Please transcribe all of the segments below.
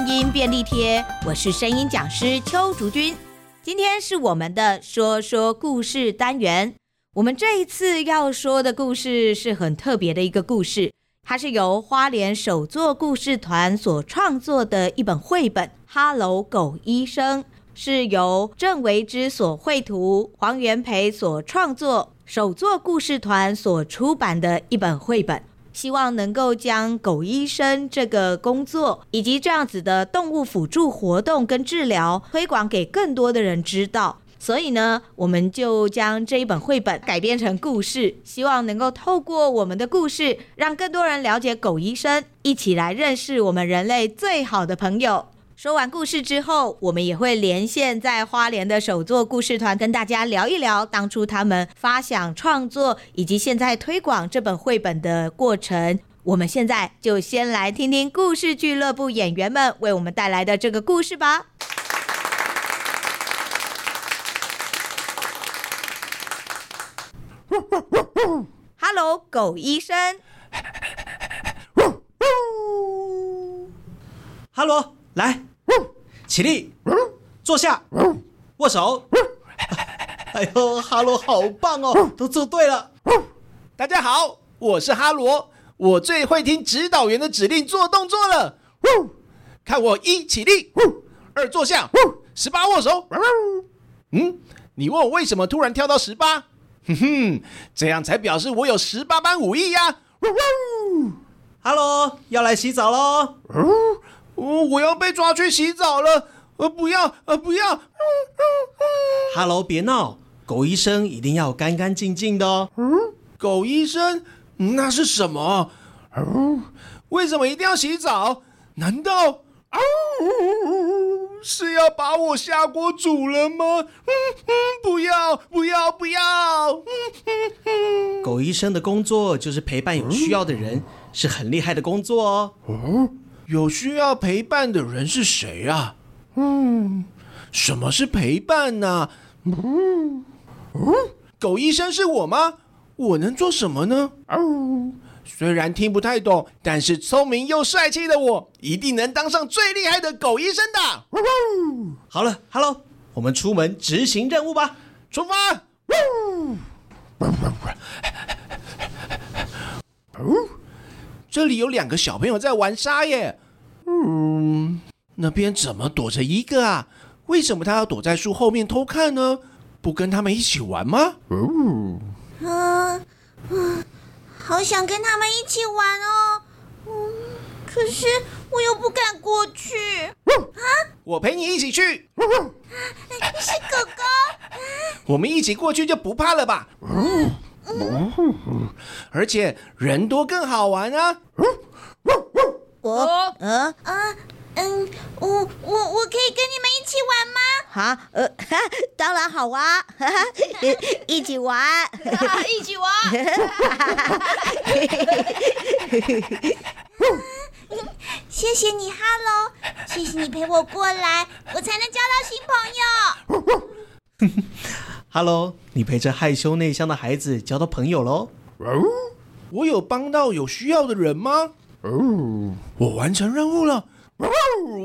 声音便利贴，我是声音讲师邱竹君。今天是我们的说说故事单元。我们这一次要说的故事是很特别的一个故事，它是由花莲首座故事团所创作的一本绘本《哈喽狗医生》，是由郑维之所绘图，黄元培所创作，首座故事团所出版的一本绘本。希望能够将狗医生这个工作，以及这样子的动物辅助活动跟治疗推广给更多的人知道。所以呢，我们就将这一本绘本改编成故事，希望能够透过我们的故事，让更多人了解狗医生，一起来认识我们人类最好的朋友。说完故事之后，我们也会连线在花莲的首座故事团，跟大家聊一聊当初他们发想创作以及现在推广这本绘本的过程。我们现在就先来听听故事俱乐部演员们为我们带来的这个故事吧。哈喽，狗医生。哈喽，来。起立，坐下，握手。哎呦，哈罗好棒哦，都做对了。大家好，我是哈罗，我最会听指导员的指令做动作了。看我一起立，二坐下，十八握手。嗯，你问我为什么突然跳到十八？哼哼，这样才表示我有十八般武艺呀。哈喽，要来洗澡喽。哦，我要被抓去洗澡了！呃，不要，呃，不要！哈喽，别闹，狗医生一定要干干净净的哦。嗯，狗医生，那是什么？嗯，为什么一定要洗澡？难道是要把我下锅煮了吗？嗯嗯，不要，不要，不要！嗯嗯嗯，狗医生的工作就是陪伴有需要的人，是很厉害的工作哦。嗯。有需要陪伴的人是谁啊？嗯，什么是陪伴呢、啊？嗯嗯，狗医生是我吗？我能做什么呢？哦，虽然听不太懂，但是聪明又帅气的我，一定能当上最厉害的狗医生的。哦、好了哈喽，我们出门执行任务吧，出发！哦这里有两个小朋友在玩沙耶。嗯，那边怎么躲着一个啊？为什么他要躲在树后面偷看呢？不跟他们一起玩吗？嗯，嗯，嗯，好想跟他们一起玩哦。嗯，可是我又不敢过去。啊，我陪你一起去。啊，你是狗狗。我们一起过去就不怕了吧？嗯。嗯，而且人多更好玩啊！我，嗯，啊，嗯，我我我可以跟你们一起玩吗？好，呃，当然好啊，一起玩，一起玩。谢谢你，哈喽，谢谢你陪我过来，我才能交到新朋友。哈喽，你陪着害羞内向的孩子交到朋友喽？哦，我有帮到有需要的人吗？哦，我完成任务了。哦，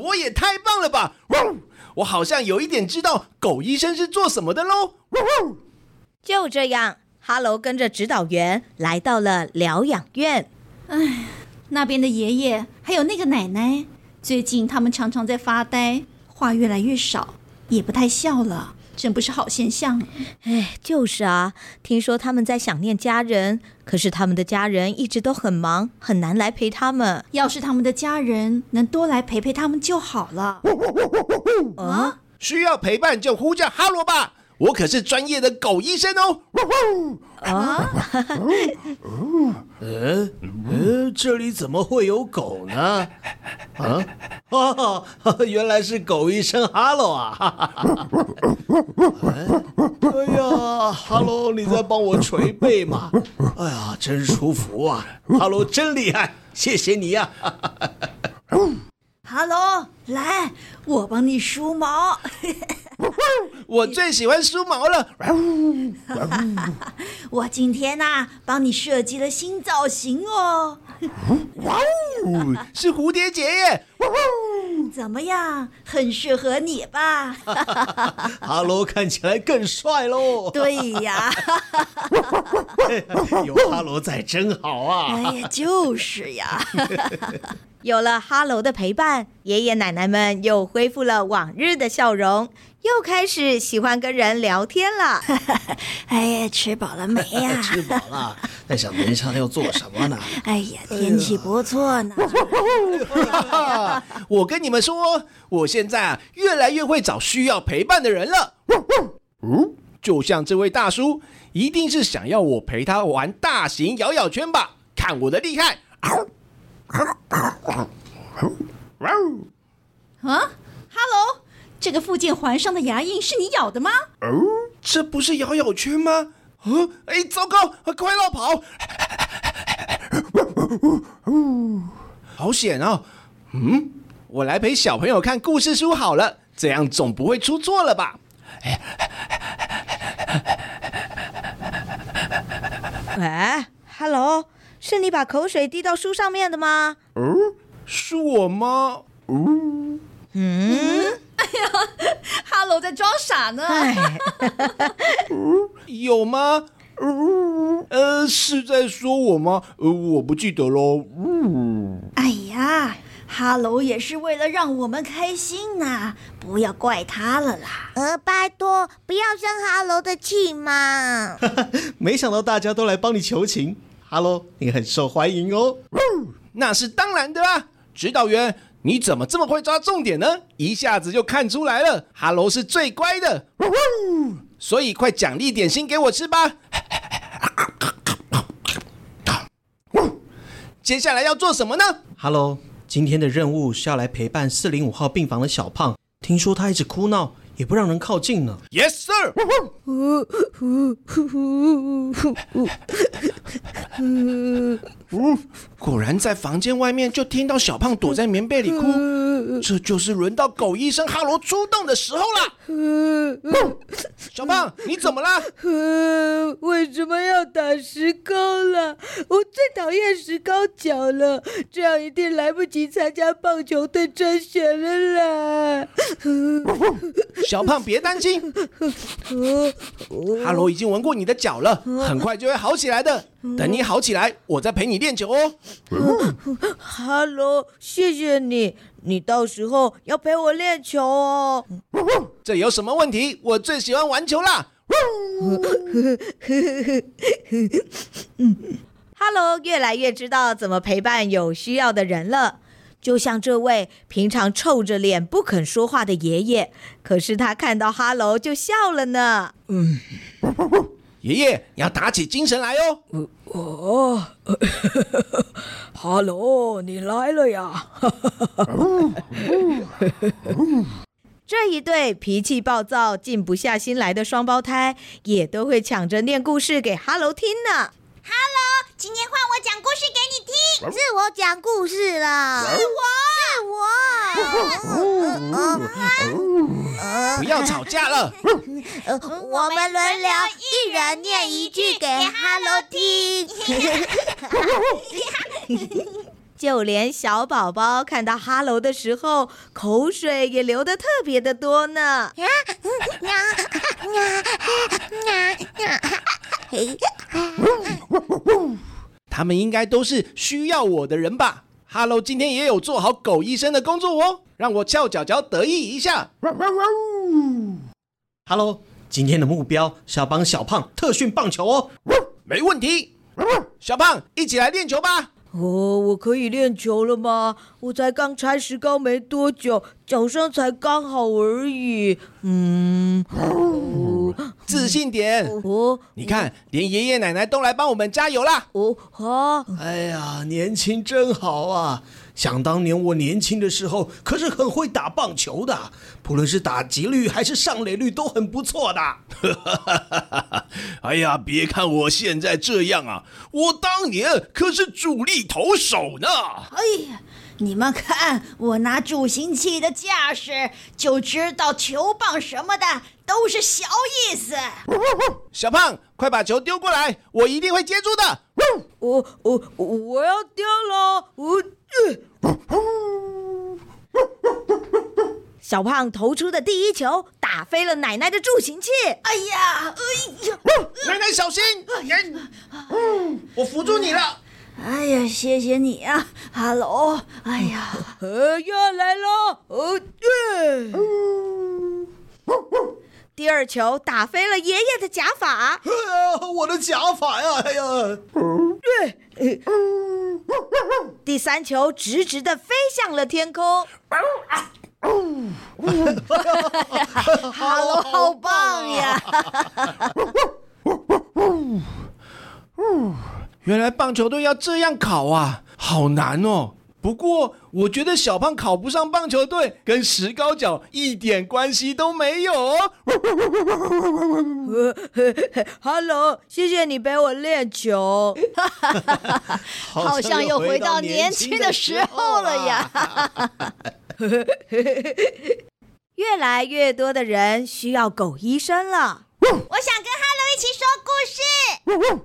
我也太棒了吧！哦，我好像有一点知道狗医生是做什么的喽。哦，就这样，哈喽跟着指导员来到了疗养院。哎，那边的爷爷还有那个奶奶，最近他们常常在发呆，话越来越少，也不太笑了。真不是好现象。哎，就是啊，听说他们在想念家人，可是他们的家人一直都很忙，很难来陪他们。要是他们的家人能多来陪陪他们就好了。啊，需要陪伴就呼叫哈罗吧。我可是专业的狗医生哦！啊？呃呃，这里怎么会有狗呢？啊？哦，原来是狗医生哈喽啊！哎呀，哈喽，你在帮我捶背吗？哎呀，真舒服啊！哈喽，真厉害，谢谢你呀！哈喽，来，我帮你梳毛。我最喜欢梳毛了。我今天呐、啊，帮你设计了新造型哦。哇哦，是蝴蝶结耶！怎么样？很适合你吧？哈喽看起来更帅喽。对呀，有哈喽在真好啊！哎呀，就是呀。有了哈喽的陪伴，爷爷奶奶们又恢复了往日的笑容，又开始喜欢跟人聊天了。哎呀，吃饱了没呀？吃饱了，在想等一下要做什么呢？哎呀，天气不错呢。我跟你们说，我现在啊，越来越会找需要陪伴的人了。嗯，就像这位大叔，一定是想要我陪他玩大型咬咬圈吧？看我的厉害！啊哈喽，这个附件环上的牙印是你咬的吗？哦，这不是咬咬圈吗？啊，哎，糟糕，快落跑！好险哦！嗯，我来陪小朋友看故事书好了，这样总不会出错了吧？哎，哈喽，是你把口水滴到书上面的吗？嗯，是我吗？嗯嗯，哎呀，哈喽在装傻呢。哎，有吗？嗯，呃，是在说我吗？呃，我不记得喽。嗯，哎呀，哈喽也是为了让我们开心呐，不要怪他了啦。呃，拜托，不要生哈喽的气嘛。没想到大家都来帮你求情，哈喽，你很受欢迎哦。那是当然的啊，指导员，你怎么这么会抓重点呢？一下子就看出来了，哈喽是最乖的。所以快奖励点心给我吃吧。接下来要做什么呢？哈喽，今天的任务是要来陪伴四零五号病房的小胖。听说他一直哭闹，也不让人靠近呢。Yes, sir。果然在房间外面就听到小胖躲在棉被里哭，这就是轮到狗医生哈罗出动的时候了。小胖，你怎么了？为什么要打石膏了？我最讨厌石膏脚了，这样一定来不及参加棒球队甄选了啦。小胖，别担心，哈喽已经闻过你的脚了，很快就会好起来的。等你好起来，我再陪你练球哦。哈喽，谢谢你，你到时候要陪我练球哦。这有什么问题？我最喜欢玩球啦。哈喽，越来越知道怎么陪伴有需要的人了。就像这位平常臭着脸不肯说话的爷爷，可是他看到哈喽就笑了呢。嗯。爷爷，你要打起精神来哦！哦，哈喽，你来了呀！这一对脾气暴躁、静不下心来的双胞胎，也都会抢着念故事给哈喽听呢。哈喽，今天换我讲故事给你听。是我。讲故事了。是我，是我。不要吵架了。我们轮流，一人念一句给哈喽听。就连小宝宝看到哈喽的时候，口水也流得特别的多呢。他们应该都是需要我的人吧？？Hello，，今天也有做好狗医生的工作哦，让我翘脚脚得意一下。Hello，，今天的目标是要帮小胖特训棒球哦。没问题，小胖一起来练球吧。哦，我可以练球了吗？我才刚拆石膏没多久，脚伤才刚好而已。嗯，哦、自信点。哦，你看，连爷爷奶奶都来帮我们加油啦。哦，好。哎呀，年轻真好啊！想当年我年轻的时候，可是很会打棒球的，不论是打击率还是上垒率都很不错的。哎呀，别看我现在这样啊，我当年可是主力投手呢。哎呀，你们看我拿助行器的架势，就知道球棒什么的都是小意思。小胖，快把球丢过来，我一定会接住的。我我我要丢了，我。小胖投出的第一球打飞了奶奶的助行器。哎呀，哎呀，奶奶小心！嗯，我扶住你了。哎呀，谢谢你啊，Hello！哎呀，呃，要来了，哦，对。第二球打飞了爷爷的假发。哎呀，我的假发呀！哎呀，对。第三球直直的飞向了天空。哈喽，好棒呀！原来棒球队要这样考啊，好难哦。不过我觉得小胖考不上棒球队，跟石膏脚一点关系都没有哦。哈喽，谢谢你陪我练球，好像又回到年轻的时候了呀。越来越多的人需要狗医生了。我想跟哈喽一起说故事。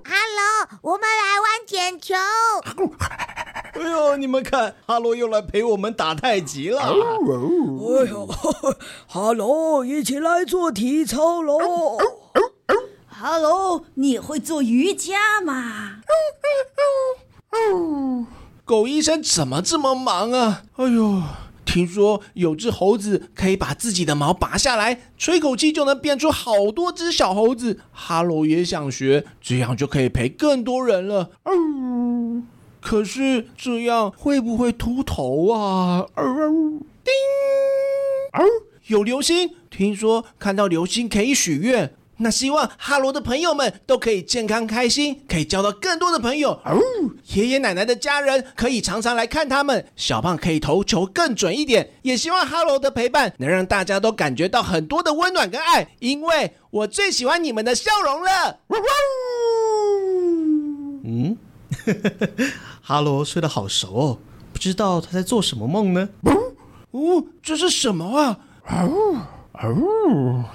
哈喽，我们来玩捡球。哎呦，你们看，哈喽又来陪我们打太极了。哎呦，哈喽，一起来做体操喽。哈喽，你会做瑜伽吗？狗医生怎么这么忙啊？哎呦！听说有只猴子可以把自己的毛拔下来，吹口气就能变出好多只小猴子。哈喽也想学，这样就可以陪更多人了。嗯，可是这样会不会秃头啊？叮，有流星，听说看到流星可以许愿。那希望哈罗的朋友们都可以健康开心，可以交到更多的朋友。哦，爷爷奶奶的家人可以常常来看他们，小胖可以投球更准一点。也希望哈罗的陪伴能让大家都感觉到很多的温暖跟爱，因为我最喜欢你们的笑容了。嗯，哈罗睡得好熟哦，不知道他在做什么梦呢？哦，这是什么啊？哦哦。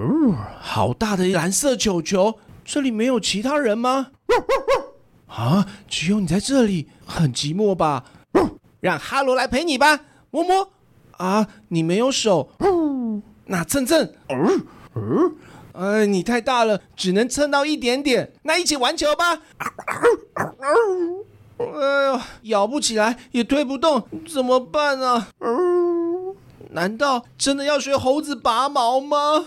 哦，好大的蓝色球球！这里没有其他人吗？啊，只有你在这里，很寂寞吧？让哈罗来陪你吧，摸摸。啊，你没有手。那蹭蹭。嗯嗯。哎，你太大了，只能蹭到一点点。那一起玩球吧。哎呦，咬不起来，也推不动，怎么办啊？难道真的要学猴子拔毛吗？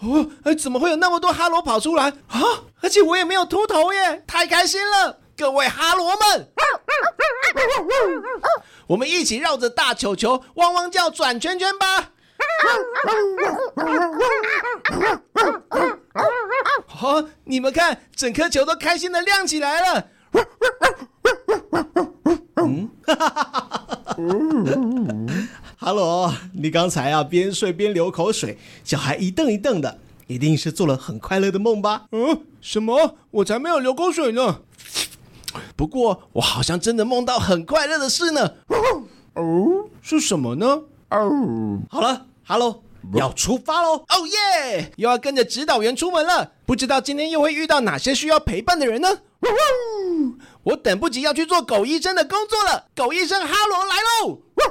哦，哎，怎么会有那么多哈罗跑出来啊？而且我也没有秃头耶，太开心了！各位哈罗们，我们一起绕着大球球汪汪叫转圈圈吧！好，你们看，整颗球都开心的亮起来了。嗯，哈哈哈哈哈。哈喽，你刚才啊边睡边流口水，小孩一瞪一瞪的，一定是做了很快乐的梦吧？嗯，什么？我才没有流口水呢。不过我好像真的梦到很快乐的事呢。哦，是什么呢？哦，好了，哈喽，要出发喽！哦耶，又要跟着指导员出门了。不知道今天又会遇到哪些需要陪伴的人呢？我等不及要去做狗医生的工作了。狗医生哈罗来喽！刚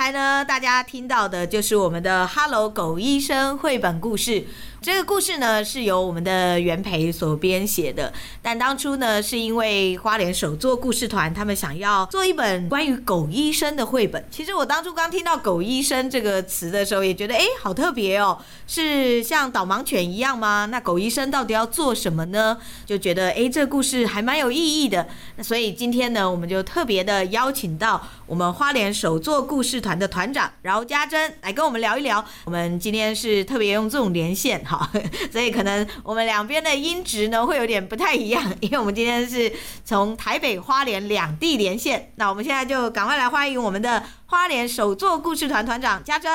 才呢，大家听到的就是我们的《哈喽狗医生》绘本故事。这个故事呢，是由我们的元培所编写的。但当初呢，是因为花莲手作故事团他们想要做一本关于狗医生的绘本。其实我当初刚听到“狗医生”这个词的时候，也觉得哎，好特别哦，是像导盲犬一样吗？那狗医生到底要做什么呢？就觉得哎，这个故事还蛮有意义的。那所以今天呢，我们就特别的邀请到我们花莲手作故事团的团长饶家珍来跟我们聊一聊。我们今天是特别用这种连线。好，所以可能我们两边的音质呢会有点不太一样，因为我们今天是从台北、花莲两地连线。那我们现在就赶快来欢迎我们的花莲首座故事团团长家珍。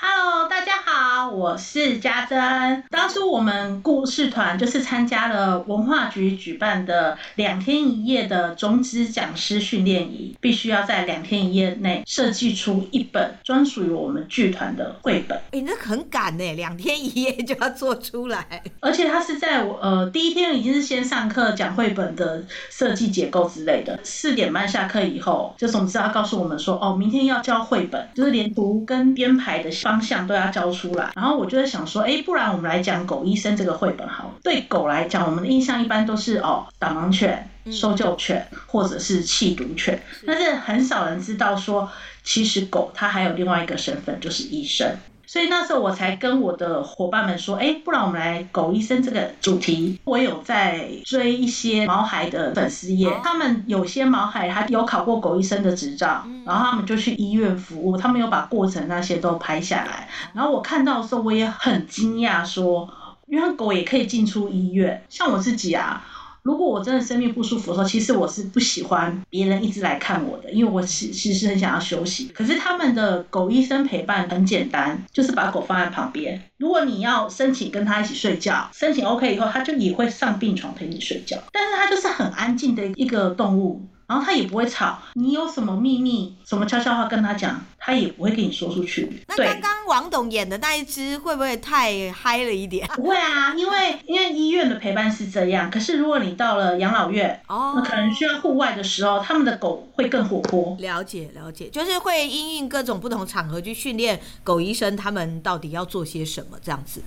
Hello，大家好，我是家珍。当初我们故事团就是参加了文化局举办的两天一夜的种子讲师训练营，必须要在两天一夜内设计出一本专属于我们剧团的绘本。哎，那很赶呢，两天一夜就要做出来。而且他是在我呃第一天已经是先上课讲绘本的设计结构之类的，四点半下课以后，就总之要告诉我们说，哦，明天要交绘本，就是连读跟编排的方向都要教出来。然后我就在想说，哎，不然我们来讲狗医生这个绘本好了。对狗来讲，我们的印象一般都是哦，导盲犬、搜救犬或者是弃毒犬，但是很少人知道说，其实狗它还有另外一个身份，就是医生。所以那时候我才跟我的伙伴们说，哎，不然我们来狗医生这个主题。我有在追一些毛孩的粉丝页，他们有些毛孩还有考过狗医生的执照，然后他们就去医院服务，他们有把过程那些都拍下来。然后我看到的时候，我也很惊讶，说，原来狗也可以进出医院。像我自己啊。如果我真的生命不舒服的时候，其实我是不喜欢别人一直来看我的，因为我其其实很想要休息。可是他们的狗医生陪伴很简单，就是把狗放在旁边。如果你要申请跟他一起睡觉，申请 OK 以后，他就也会上病床陪你睡觉。但是它就是很安静的一个动物。然后他也不会吵，你有什么秘密、什么悄悄话跟他讲，他也不会跟你说出去。那刚刚王董演的那一只会不会太嗨了一点？不会啊，因为因为医院的陪伴是这样，可是如果你到了养老院，哦，那可能需要户外的时候，他们的狗会更活泼。了解了解，就是会因应各种不同场合去训练狗医生，他们到底要做些什么这样子。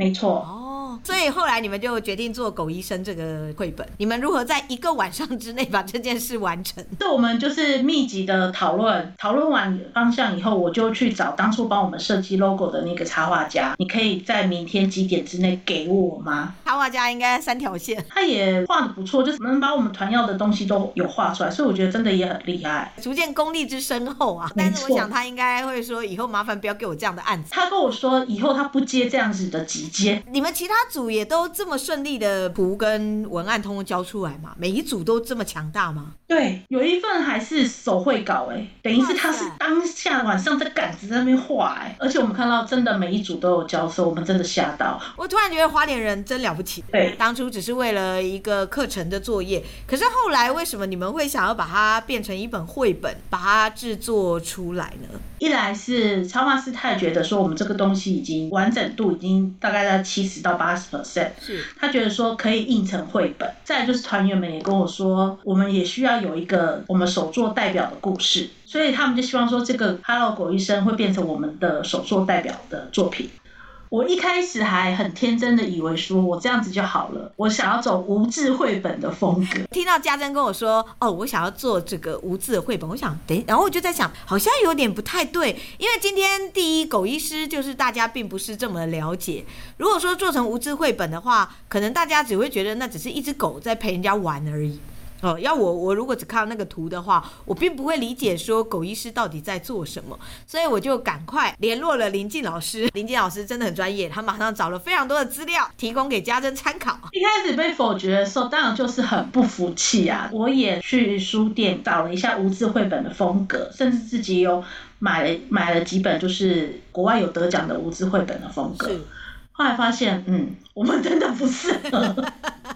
没错哦，所以后来你们就决定做狗医生这个绘本。你们如何在一个晚上之内把这件事完成？这我们就是密集的讨论，讨论完方向以后，我就去找当初帮我们设计 logo 的那个插画家。你可以在明天几点之内给我吗？插画家应该三条线，他也画的不错，就是能把我们团要的东西都有画出来，所以我觉得真的也很厉害。逐渐功力之深厚啊！但是我想他应该会说，以后麻烦不要给我这样的案子。他跟我说，以后他不接这样子的集。你们其他组也都这么顺利的图跟文案通通交出来吗？每一组都这么强大吗？对，有一份还是手绘稿哎，等于是他是当下晚上在杆子在那边画哎，而且我们看到真的每一组都有交收，我们真的吓到。我突然觉得花莲人真了不起。对，当初只是为了一个课程的作业，可是后来为什么你们会想要把它变成一本绘本，把它制作出来呢？一来是插画师太觉得说我们这个东西已经完整度已经大概。大概七十到八十 percent，是他觉得说可以印成绘本。再来就是团员们也跟我说，我们也需要有一个我们手作代表的故事，所以他们就希望说这个《Hello 狗医生》会变成我们的手作代表的作品。我一开始还很天真的以为说我这样子就好了，我想要走无字绘本的风格。听到家珍跟我说，哦，我想要做这个无字的绘本，我想，等，然后我就在想，好像有点不太对，因为今天第一狗医师就是大家并不是这么了解。如果说做成无字绘本的话，可能大家只会觉得那只是一只狗在陪人家玩而已。哦，要我我如果只看到那个图的话，我并不会理解说狗医师到底在做什么，所以我就赶快联络了林静老师。林静老师真的很专业，他马上找了非常多的资料提供给家珍参考。一开始被否决的时候，当然就是很不服气啊！我也去书店找了一下无字绘本的风格，甚至自己有买了买了几本，就是国外有得奖的无字绘本的风格。后来发现，嗯，我们真的不适合，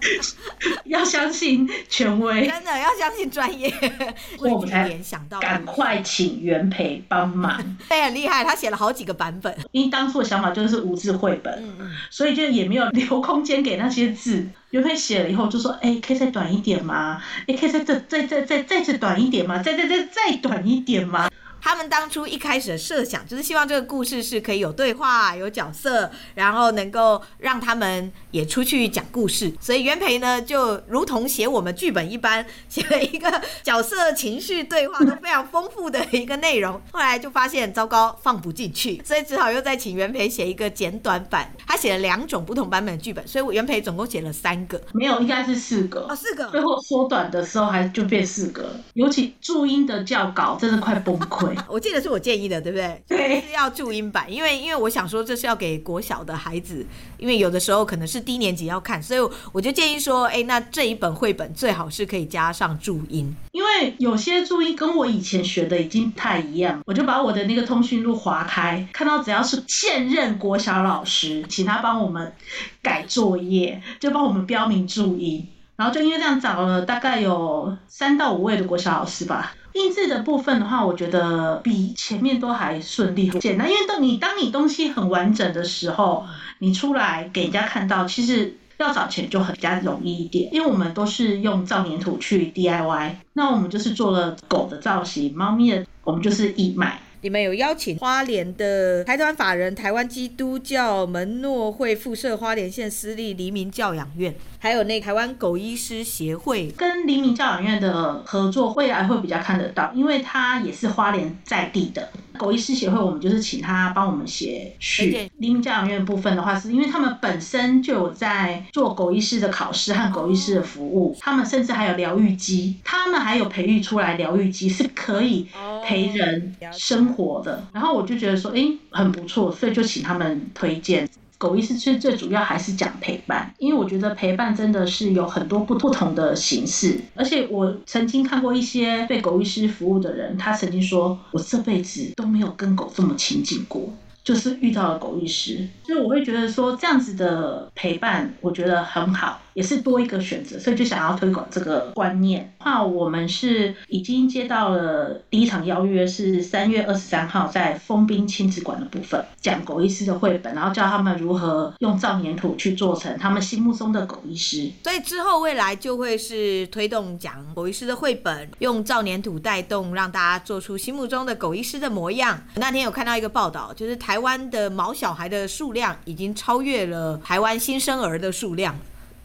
要相信权威，真的要相信专业。我们才联想到，赶快请袁培帮忙。对，很厉害，他写了好几个版本。因为当初的想法就是无字绘本，嗯嗯，所以就也没有留空间给那些字。袁培写了以后就说：“哎、欸，可以再短一点吗？哎、欸，可以再再再再再再短一点吗？再再再再短一点吗？”他们当初一开始的设想就是希望这个故事是可以有对话、有角色，然后能够让他们也出去讲故事。所以袁培呢，就如同写我们剧本一般，写了一个角色情绪对话都非常丰富的一个内容。后来就发现糟糕，放不进去，所以只好又再请袁培写一个简短版。他写了两种不同版本的剧本，所以袁培总共写了三个，没有，应该是四个。哦，四个。最后缩短的时候还就变四个，尤其注音的教稿真的快崩溃。对，我记得是我建议的，对不对？对，是要注音版，因为因为我想说这是要给国小的孩子，因为有的时候可能是低年级要看，所以我就建议说，哎，那这一本绘本最好是可以加上注音，因为有些注音跟我以前学的已经不太一样，我就把我的那个通讯录划开，看到只要是现任国小老师，请他帮我们改作业，就帮我们标明注音。然后就因为这样找了大概有三到五位的国小老师吧。印制的部分的话，我觉得比前面都还顺利很简单。因为当你当你东西很完整的时候，你出来给人家看到，其实要找钱就很比较容易一点。因为我们都是用造黏土去 DIY，那我们就是做了狗的造型，猫咪的我们就是义卖。你们有邀请花莲的台湾法人台湾基督教门诺会附设花莲县私立黎明教养院，还有那台湾狗医师协会跟黎明教养院的合作，未来会比较看得到，因为它也是花莲在地的。狗医师协会，我们就是请他帮我们写序。黎明教养院部分的话，是因为他们本身就有在做狗医师的考试和狗医师的服务，他们甚至还有疗愈机，他们还有培育出来疗愈机是可以陪人生活的。然后我就觉得说，哎，很不错，所以就请他们推荐。狗医师其实最主要还是讲陪伴，因为我觉得陪伴真的是有很多不不同的形式，而且我曾经看过一些被狗医师服务的人，他曾经说，我这辈子都没有跟狗这么亲近过。就是遇到了狗医师，所以我会觉得说这样子的陪伴，我觉得很好，也是多一个选择，所以就想要推广这个观念。那我们是已经接到了第一场邀约，是三月二十三号在丰滨亲子馆的部分，讲狗医师的绘本，然后教他们如何用造黏土去做成他们心目中的狗医师。所以之后未来就会是推动讲狗医师的绘本，用造黏土带动，让大家做出心目中的狗医师的模样。那天有看到一个报道，就是。台湾的毛小孩的数量已经超越了台湾新生儿的数量。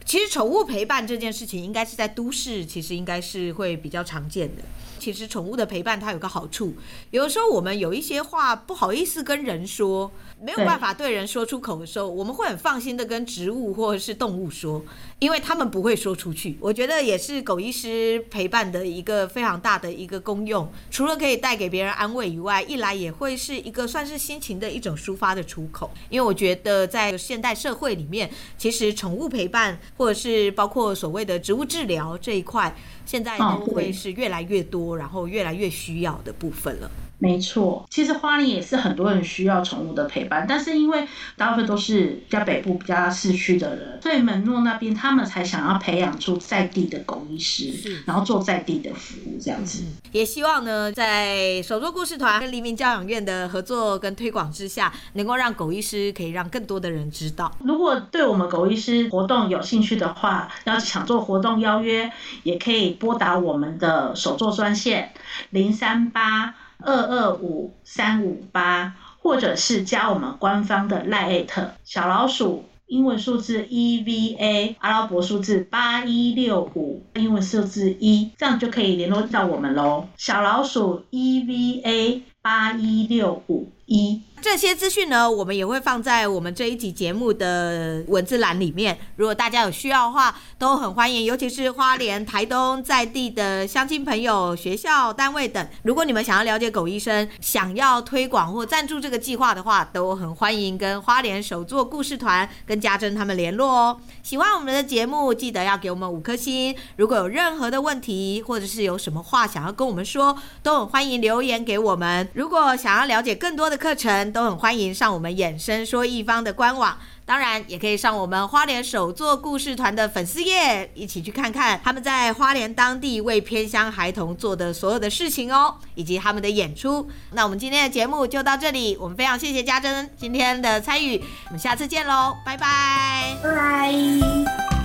其实宠物陪伴这件事情，应该是在都市，其实应该是会比较常见的。其实宠物的陪伴它有个好处，有时候我们有一些话不好意思跟人说，没有办法对人说出口的时候，我们会很放心的跟植物或者是动物说。因为他们不会说出去，我觉得也是狗医师陪伴的一个非常大的一个功用。除了可以带给别人安慰以外，一来也会是一个算是心情的一种抒发的出口。因为我觉得在现代社会里面，其实宠物陪伴或者是包括所谓的植物治疗这一块，现在都会是越来越多，然后越来越需要的部分了。没错，其实花莲也是很多人需要宠物的陪伴，但是因为大部分都是比较北部、比较市区的人，所以门诺那边他们才想要培养出在地的狗医师，然后做在地的服务这样子。也希望呢，在手作故事团跟黎明教养院的合作跟推广之下，能够让狗医师可以让更多的人知道。如果对我们狗医师活动有兴趣的话，要想做活动邀约，也可以拨打我们的手作专线零三八。二二五三五八，或者是加我们官方的 LINE@ 小老鼠英文数字 EVA 阿拉伯数字八一六五英文数字一，这样就可以联络到我们喽。小老鼠 EVA 八一六五一。这些资讯呢，我们也会放在我们这一集节目的文字栏里面。如果大家有需要的话，都很欢迎，尤其是花莲、台东在地的乡亲朋友、学校单位等。如果你们想要了解狗医生，想要推广或赞助这个计划的话，都很欢迎跟花莲手作故事团跟家珍他们联络哦。喜欢我们的节目，记得要给我们五颗星。如果有任何的问题，或者是有什么话想要跟我们说，都很欢迎留言给我们。如果想要了解更多的课程，都很欢迎上我们衍生说一方的官网，当然也可以上我们花莲首作故事团的粉丝页，一起去看看他们在花莲当地为偏乡孩童做的所有的事情哦，以及他们的演出。那我们今天的节目就到这里，我们非常谢谢家珍今天的参与，我们下次见喽，拜拜，拜拜。